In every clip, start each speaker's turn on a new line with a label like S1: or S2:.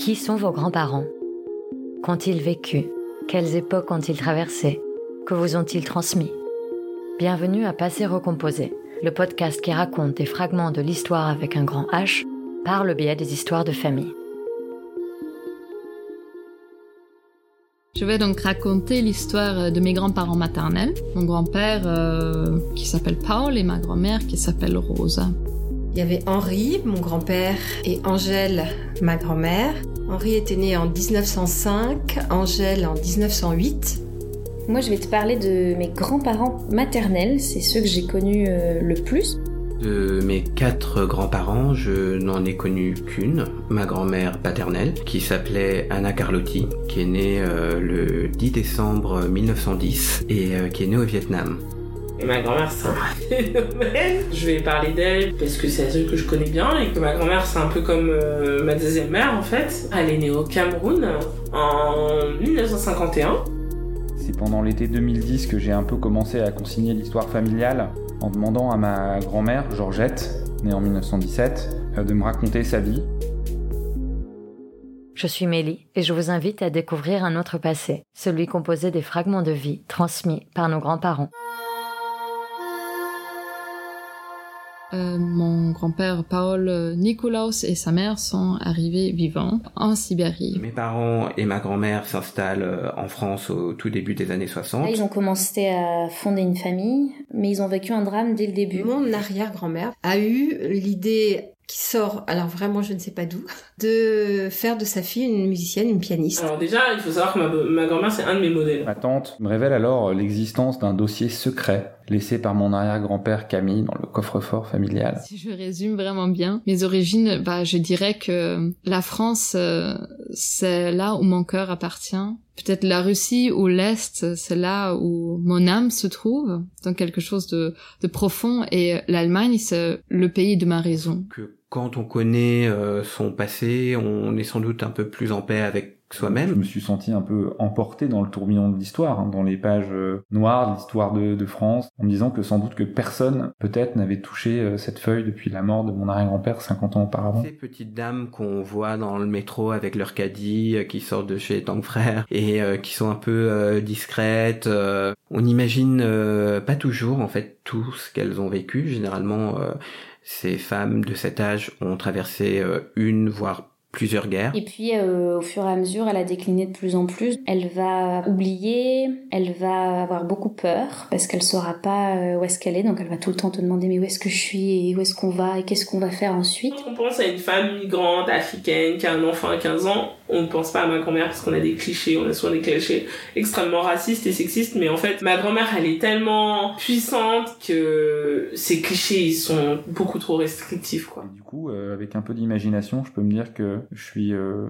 S1: Qui sont vos grands-parents? Qu'ont-ils vécu? Quelles époques ont-ils traversées? Que vous ont-ils transmis? Bienvenue à Passé Recomposé, le podcast qui raconte des fragments de l'histoire avec un grand H par le biais des histoires de famille.
S2: Je vais donc raconter l'histoire de mes grands-parents maternels, mon grand-père euh, qui s'appelle Paul et ma grand-mère qui s'appelle Rosa.
S3: Il y avait Henri, mon grand-père, et Angèle, ma grand-mère. Henri était né en 1905, Angèle en 1908.
S4: Moi, je vais te parler de mes grands-parents maternels, c'est ceux que j'ai connus euh, le plus.
S5: De mes quatre grands-parents, je n'en ai connu qu'une, ma grand-mère paternelle, qui s'appelait Anna Carlotti, qui est née euh, le 10 décembre 1910 et euh, qui est née au Vietnam.
S6: Et ma grand-mère, c'est un phénomène. Je vais parler d'elle parce que c'est la seule que je connais bien et que ma grand-mère, c'est un peu comme euh, ma deuxième mère en fait. Elle est née au Cameroun en 1951.
S7: C'est pendant l'été 2010 que j'ai un peu commencé à consigner l'histoire familiale en demandant à ma grand-mère, Georgette, née en 1917, euh, de me raconter sa vie.
S1: Je suis Mélie et je vous invite à découvrir un autre passé, celui composé des fragments de vie transmis par nos grands-parents.
S2: Euh, mon grand-père Paul Nikolaus et sa mère sont arrivés vivants en Sibérie.
S5: Mes parents et ma grand-mère s'installent euh, en France au tout début des années 60.
S4: Là, ils ont commencé à fonder une famille, mais ils ont vécu un drame dès le début.
S3: Mon arrière-grand-mère a eu l'idée qui sort, alors vraiment je ne sais pas d'où, de faire de sa fille une musicienne, une pianiste.
S6: Alors déjà, il faut savoir que ma, ma grand-mère, c'est un de mes modèles.
S7: Ma tante me révèle alors l'existence d'un dossier secret laissé par mon arrière-grand-père Camille dans le coffre-fort familial.
S2: Si je résume vraiment bien mes origines, bah, je dirais que la France, euh, c'est là où mon cœur appartient. Peut-être la Russie ou l'Est, c'est là où mon âme se trouve, dans quelque chose de, de profond. Et l'Allemagne, c'est le pays de ma raison.
S5: Que quand on connaît euh, son passé, on est sans doute un peu plus en paix avec soi-même.
S7: Je me suis senti un peu emporté dans le tourbillon de l'histoire, hein, dans les pages euh, noires de l'histoire de, de, France, en me disant que sans doute que personne, peut-être, n'avait touché euh, cette feuille depuis la mort de mon arrière-grand-père 50 ans auparavant.
S5: Ces petites dames qu'on voit dans le métro avec leur caddie, euh, qui sortent de chez Tang Frère et euh, qui sont un peu euh, discrètes, on n'imagine pas toujours en fait tout ce qu'elles ont vécu. Généralement, ces femmes de cet âge ont traversé une voire plusieurs guerres.
S4: Et puis, euh, au fur et à mesure, elle a décliné de plus en plus. Elle va oublier, elle va avoir beaucoup peur parce qu'elle saura pas euh, où est-ce qu'elle est, donc elle va tout le temps te demander mais où est-ce que je suis et où est-ce qu'on va et qu'est-ce qu'on va faire ensuite?
S6: Quand on pense à une femme migrante africaine qui a un enfant à 15 ans, on ne pense pas à ma grand-mère parce qu'on a des clichés, on a souvent des clichés extrêmement racistes et sexistes, mais en fait, ma grand-mère, elle est tellement puissante que ces clichés, ils sont beaucoup trop restrictifs, quoi.
S7: Et du coup, euh, avec un peu d'imagination, je peux me dire que je suis euh,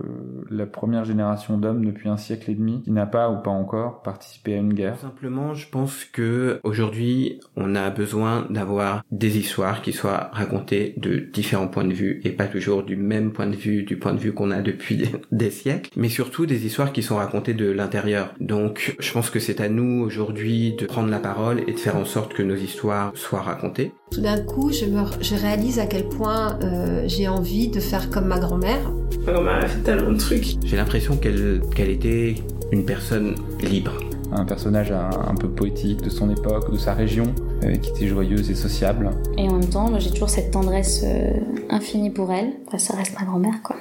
S7: la première génération d'hommes depuis un siècle et demi qui n'a pas ou pas encore participé à une guerre.
S5: Simplement, je pense que aujourd'hui, on a besoin d'avoir des histoires qui soient racontées de différents points de vue et pas toujours du même point de vue, du point de vue qu'on a depuis des siècles, mais surtout des histoires qui sont racontées de l'intérieur. Donc, je pense que c'est à nous aujourd'hui de prendre la parole et de faire en sorte que nos histoires soient racontées.
S3: Tout d'un coup, je, me, je réalise à quel point euh, j'ai envie de faire comme ma grand-mère.
S6: Ma grand-mère a fait tellement de trucs.
S5: J'ai l'impression qu'elle qu'elle était une personne libre.
S7: Un personnage un, un, peu poétique de son époque, de sa région, euh, qui était joyeuse et sociable.
S4: Et en même temps, j'ai toujours cette tendresse euh, infinie pour elle. Enfin, ça reste ma grand-mère, quoi.